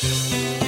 看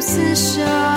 厮守。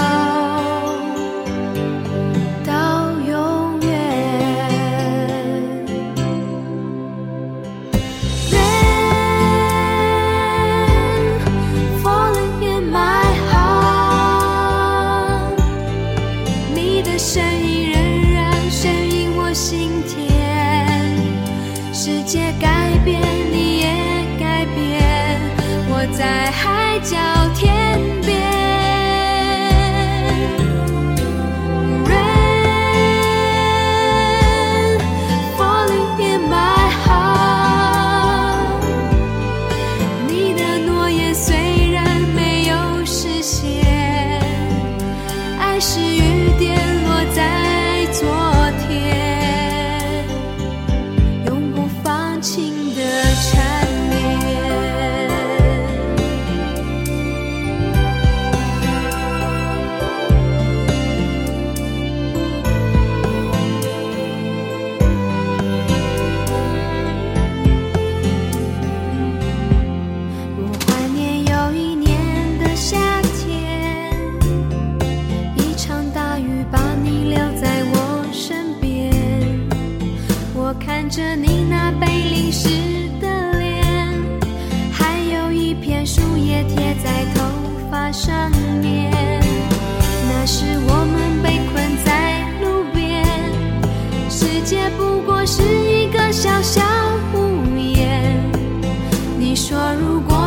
如果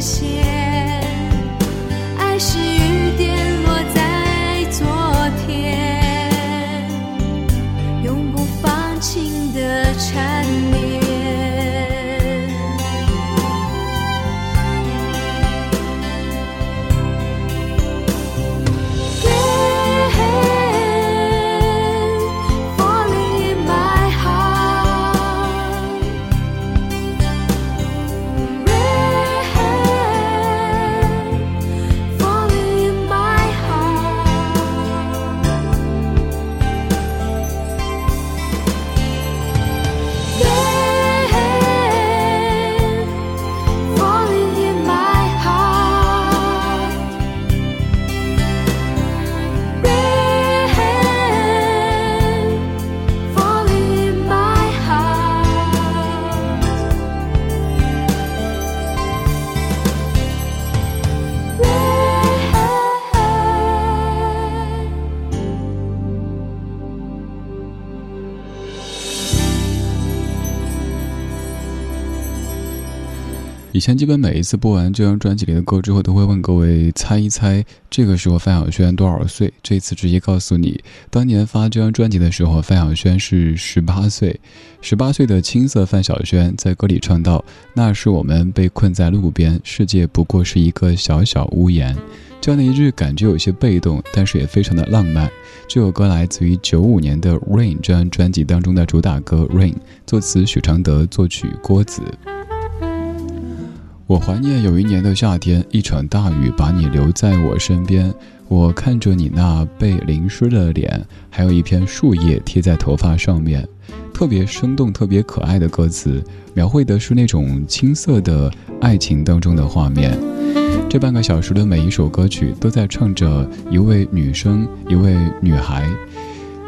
谢。以前基本每一次播完这张专辑里的歌之后，都会问各位猜一猜，这个时候范晓萱多少岁？这次直接告诉你，当年发这张专辑的时候，范晓萱是十八岁。十八岁的青涩范晓萱在歌里唱道：“那是我们被困在路边，世界不过是一个小小屋檐。”这样的一句感觉有些被动，但是也非常的浪漫。这首歌来自于九五年的《Rain》这张专辑当中的主打歌《Rain》，作词许常德，作曲郭子。我怀念有一年的夏天，一场大雨把你留在我身边。我看着你那被淋湿的脸，还有一片树叶贴在头发上面，特别生动、特别可爱的歌词，描绘的是那种青涩的爱情当中的画面。这半个小时的每一首歌曲都在唱着一位女生，一位女孩。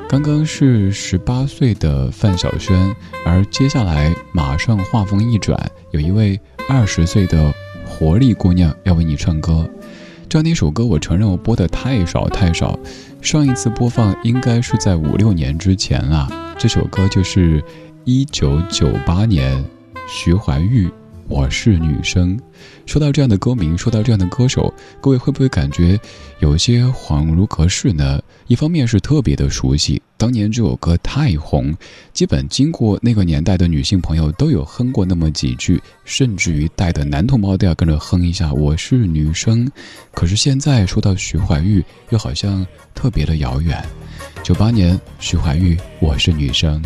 刚刚是十八岁的范晓萱，而接下来马上画风一转，有一位二十岁的活力姑娘要为你唱歌。这样的一首歌，我承认我播的太少太少，上一次播放应该是在五六年之前了。这首歌就是一九九八年徐怀钰。我是女生，说到这样的歌名，说到这样的歌手，各位会不会感觉有些恍如隔世呢？一方面是特别的熟悉，当年这首歌太红，基本经过那个年代的女性朋友都有哼过那么几句，甚至于带的男同胞都要跟着哼一下。我是女生，可是现在说到徐怀钰，又好像特别的遥远。九八年，徐怀钰，我是女生。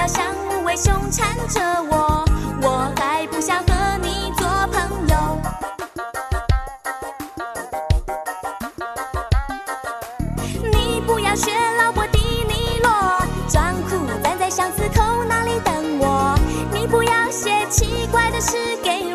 要像无尾熊缠着我，我还不想和你做朋友。你不要学老婆迪尼罗，装酷站在巷子口那里等我。你不要写奇怪的诗给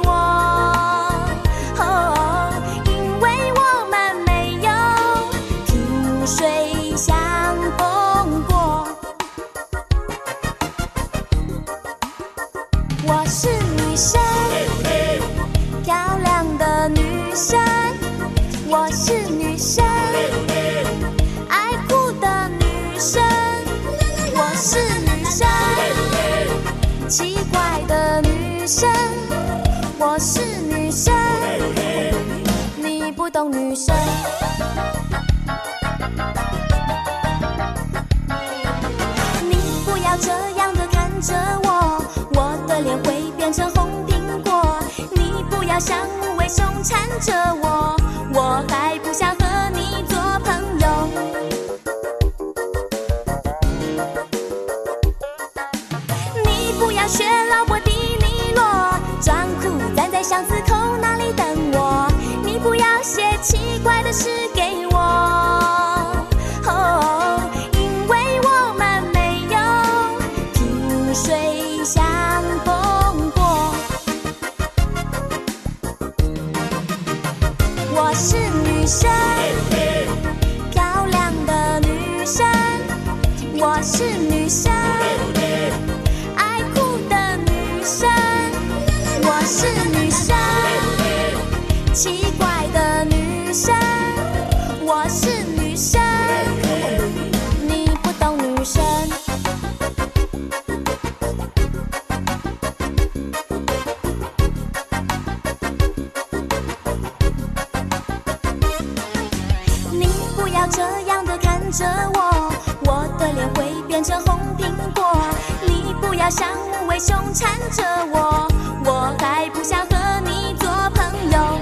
缠着我，我还不想和你做朋友。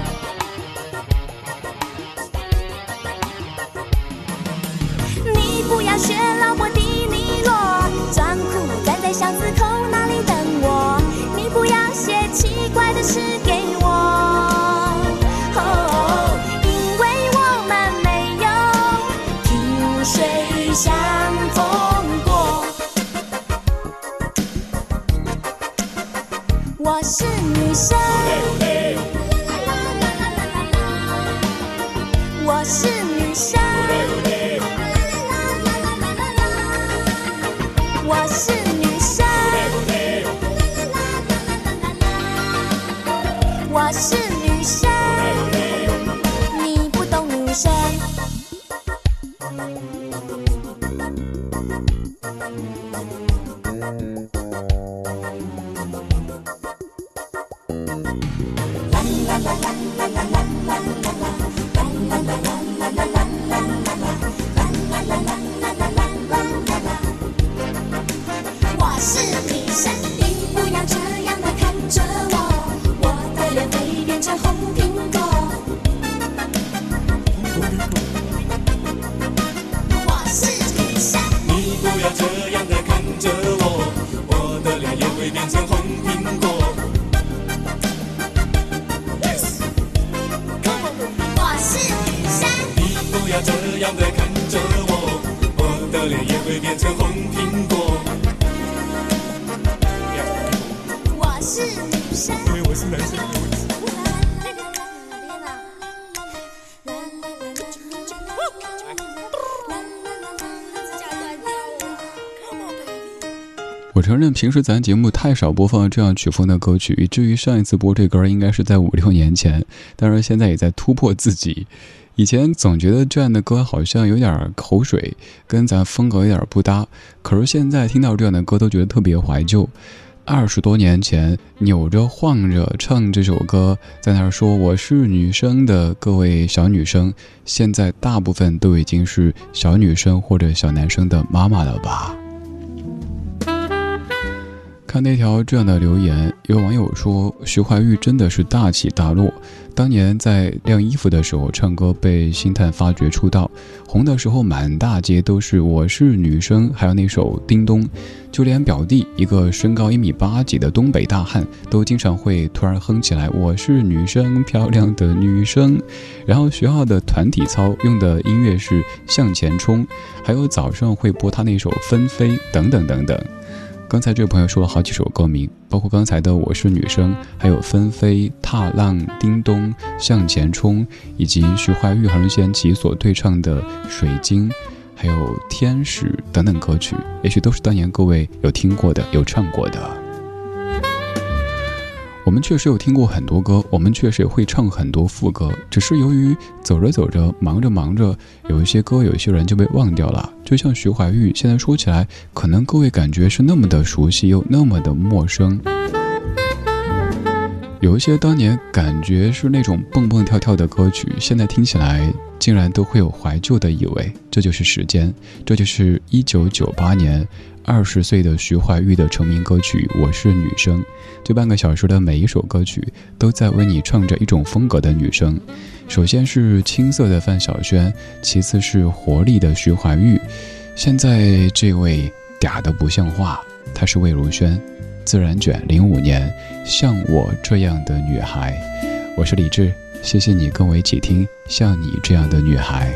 你不要学老婆的尼洛，装酷站在巷子口那里等我。你不要写奇怪的诗给我是女生。变成红苹果。我是女生。因为我是男生。我承认，平时咱节目太少播放这样曲风的歌曲，以至于上一次播这歌应该是在五六年前。当然，现在也在突破自己。以前总觉得这样的歌好像有点口水，跟咱风格有点不搭。可是现在听到这样的歌，都觉得特别怀旧。二十多年前扭着晃着唱这首歌，在那儿说我是女生的各位小女生，现在大部分都已经是小女生或者小男生的妈妈了吧？看那条这样的留言，有网友说徐怀钰真的是大起大落。当年在晾衣服的时候唱歌被星探发掘出道，红的时候满大街都是我是女生，还有那首叮咚，就连表弟一个身高一米八几的东北大汉都经常会突然哼起来我是女生，漂亮的女生。然后学校的团体操用的音乐是向前冲，还有早上会播他那首纷飞等等等等。刚才这位朋友说了好几首歌名，包括刚才的《我是女生》，还有《纷飞》《踏浪》《叮咚》《向前冲》，以及徐怀钰和、任贤齐所对唱的《水晶》，还有《天使》等等歌曲，也许都是当年各位有听过的、有唱过的。我们确实有听过很多歌，我们确实也会唱很多副歌，只是由于走着走着，忙着忙着，有一些歌，有一些人就被忘掉了。就像徐怀钰，现在说起来，可能各位感觉是那么的熟悉，又那么的陌生。有一些当年感觉是那种蹦蹦跳跳的歌曲，现在听起来竟然都会有怀旧的意味。这就是时间，这就是一九九八年。二十岁的徐怀钰的成名歌曲《我是女生》，这半个小时的每一首歌曲都在为你唱着一种风格的女生。首先是青涩的范晓萱，其次是活力的徐怀钰，现在这位嗲的不像话，她是魏如萱。自然卷零五年，像我这样的女孩，我是李志，谢谢你跟我一起听《像你这样的女孩》。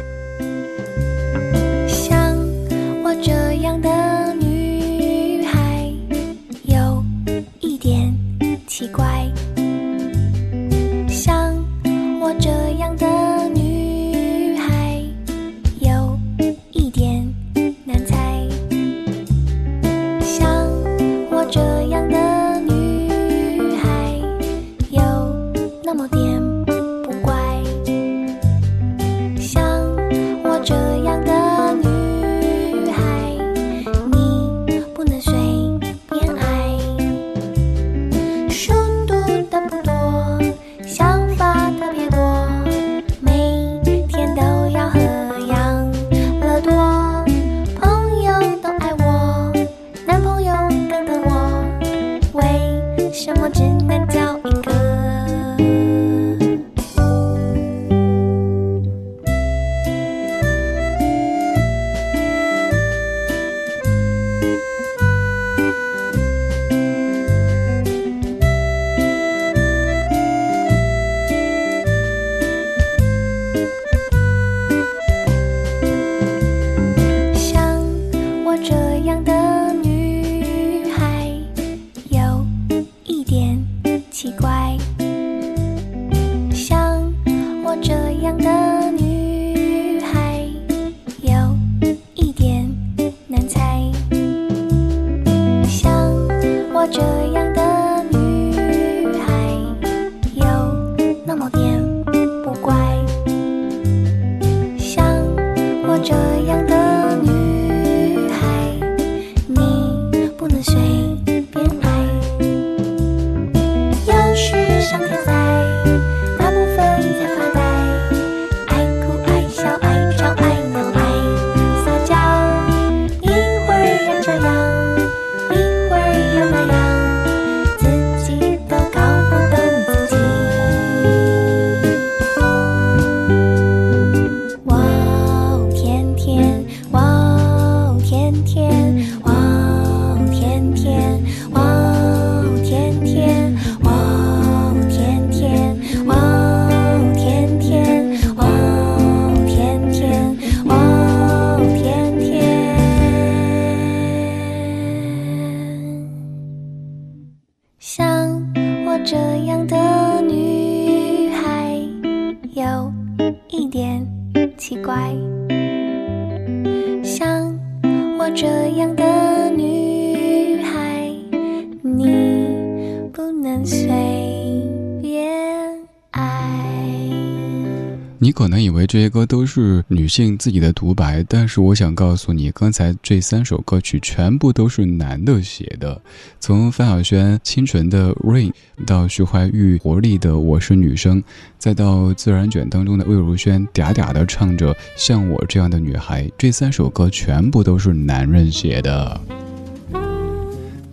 这些歌都是女性自己的独白，但是我想告诉你，刚才这三首歌曲全部都是男的写的。从范晓萱清纯的《Rain》，到徐怀钰活力的《我是女生》，再到自然卷当中的魏如萱嗲嗲的唱着“像我这样的女孩”，这三首歌全部都是男人写的。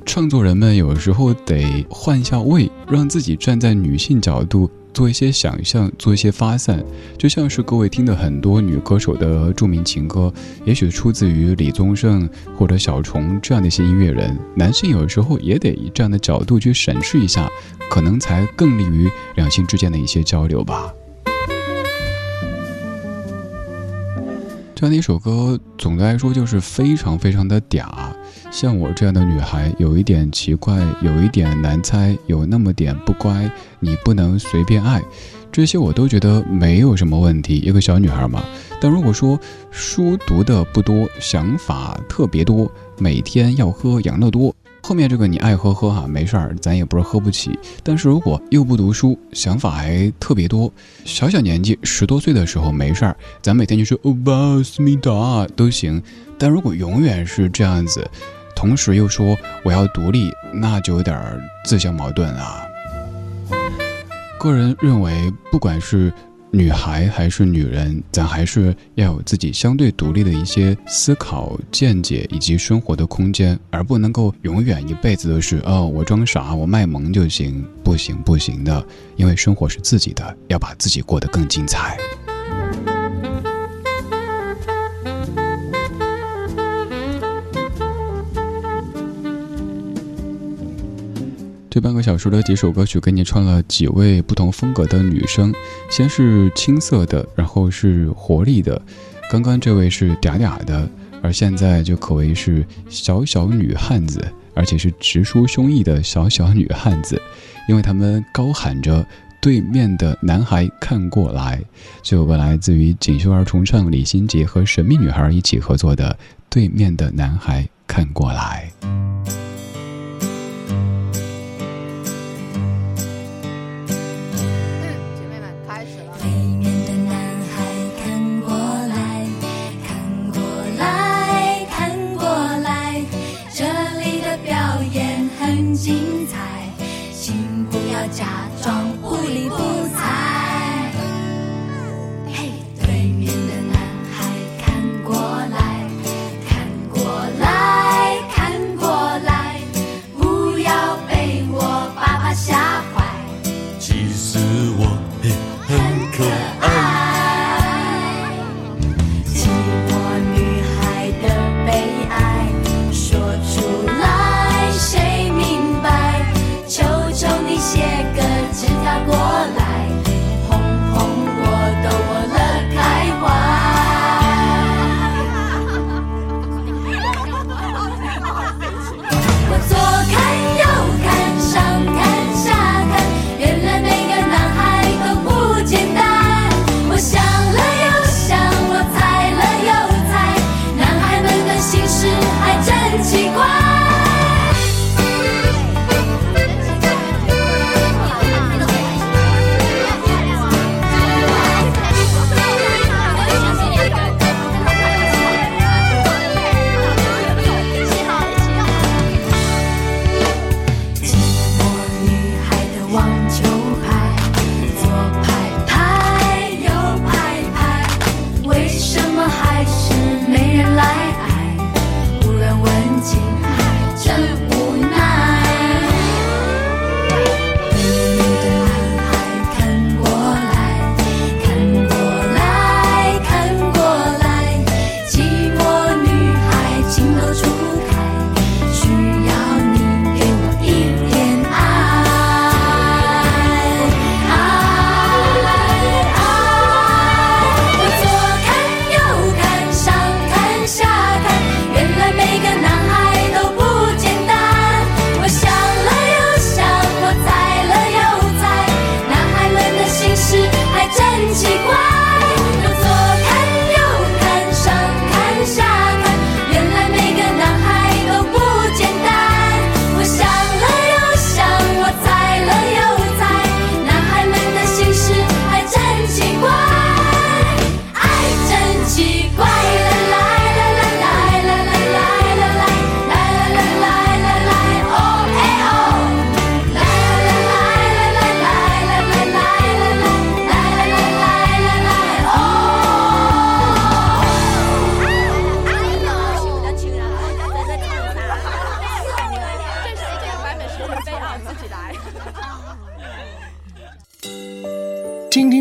创作人们有时候得换一下位，让自己站在女性角度。做一些想象，做一些发散，就像是各位听的很多女歌手的著名情歌，也许出自于李宗盛或者小虫这样的一些音乐人。男性有时候也得以这样的角度去审视一下，可能才更利于两性之间的一些交流吧。这样的一首歌，总的来说就是非常非常的嗲。像我这样的女孩，有一点奇怪，有一点难猜，有那么点不乖，你不能随便爱，这些我都觉得没有什么问题。一个小女孩嘛，但如果说书读的不多，想法特别多，每天要喝养乐多。后面这个你爱喝喝哈，没事儿，咱也不是喝不起。但是如果又不读书，想法还特别多，小小年纪十多岁的时候没事儿，咱每天就说欧巴思密达都行。但如果永远是这样子，同时又说我要独立，那就有点自相矛盾啊。个人认为，不管是。女孩还是女人，咱还是要有自己相对独立的一些思考、见解以及生活的空间，而不能够永远一辈子都是哦，我装傻，我卖萌就行，不行不行的，因为生活是自己的，要把自己过得更精彩。这半个小时的几首歌曲，给你串了几位不同风格的女生。先是青涩的，然后是活力的，刚刚这位是嗲嗲的，而现在就可谓是小小女汉子，而且是直抒胸臆的小小女汉子，因为他们高喊着“对面的男孩看过来”，这首歌来自于锦绣儿重唱李心洁和神秘女孩一起合作的《对面的男孩看》。过来。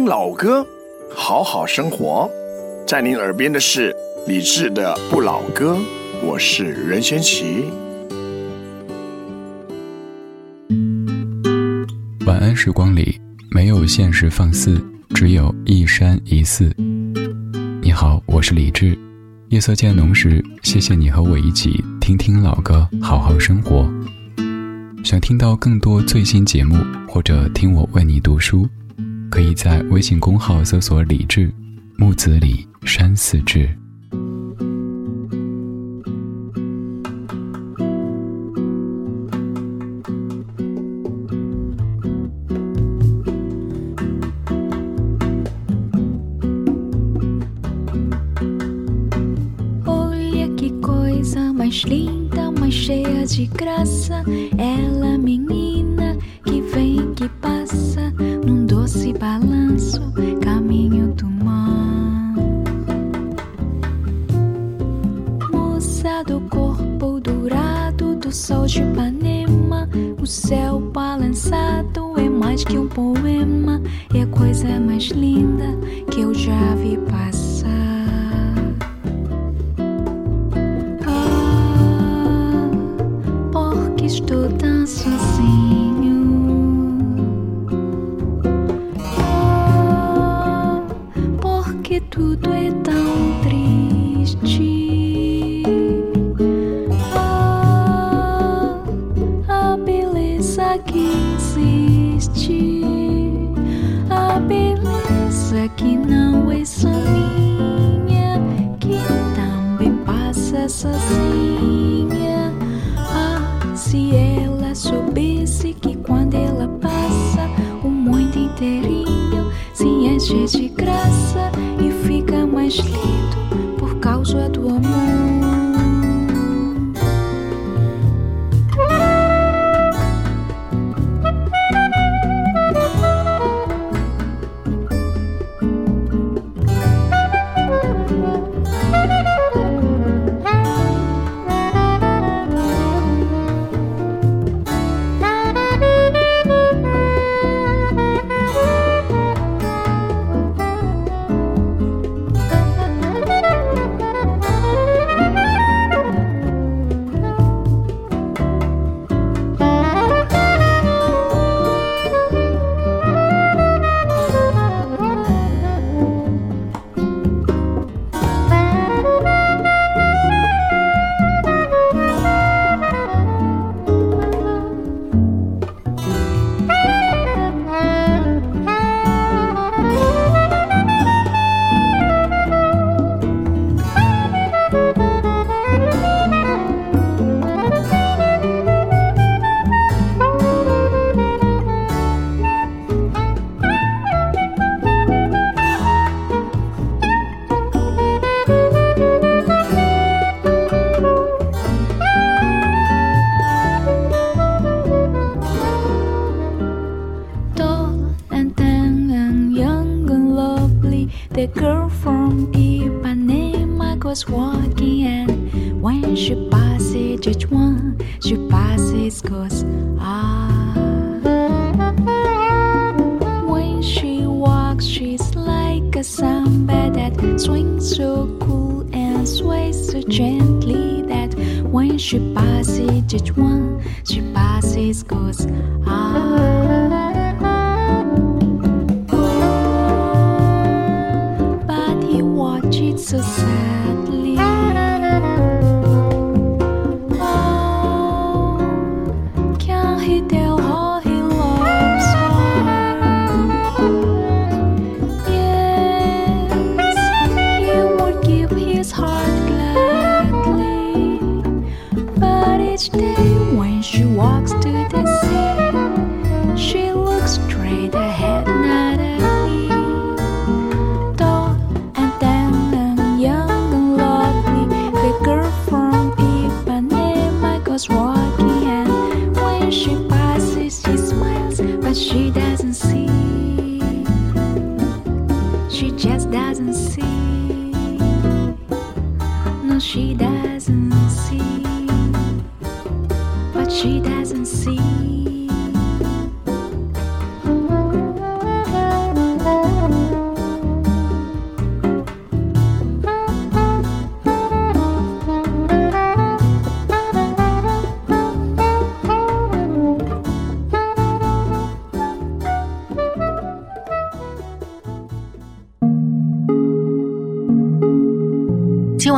老歌，好好生活。在您耳边的是李志的《不老歌》，我是任贤齐。晚安时光里没有现实放肆，只有一山一寺。你好，我是李志。夜色渐浓时，谢谢你和我一起听听老歌，好好生活。想听到更多最新节目，或者听我为你读书，可以在微信公号搜索“李志木子李山寺志”。de graça, ela menina balanço, tudo é tão triste. Ah, a beleza que existe, a beleza que não é só minha, que também passa sozinha. Ah, se ela soubesse que quando ela passa, o mundo inteirinho se enche de mais lindo.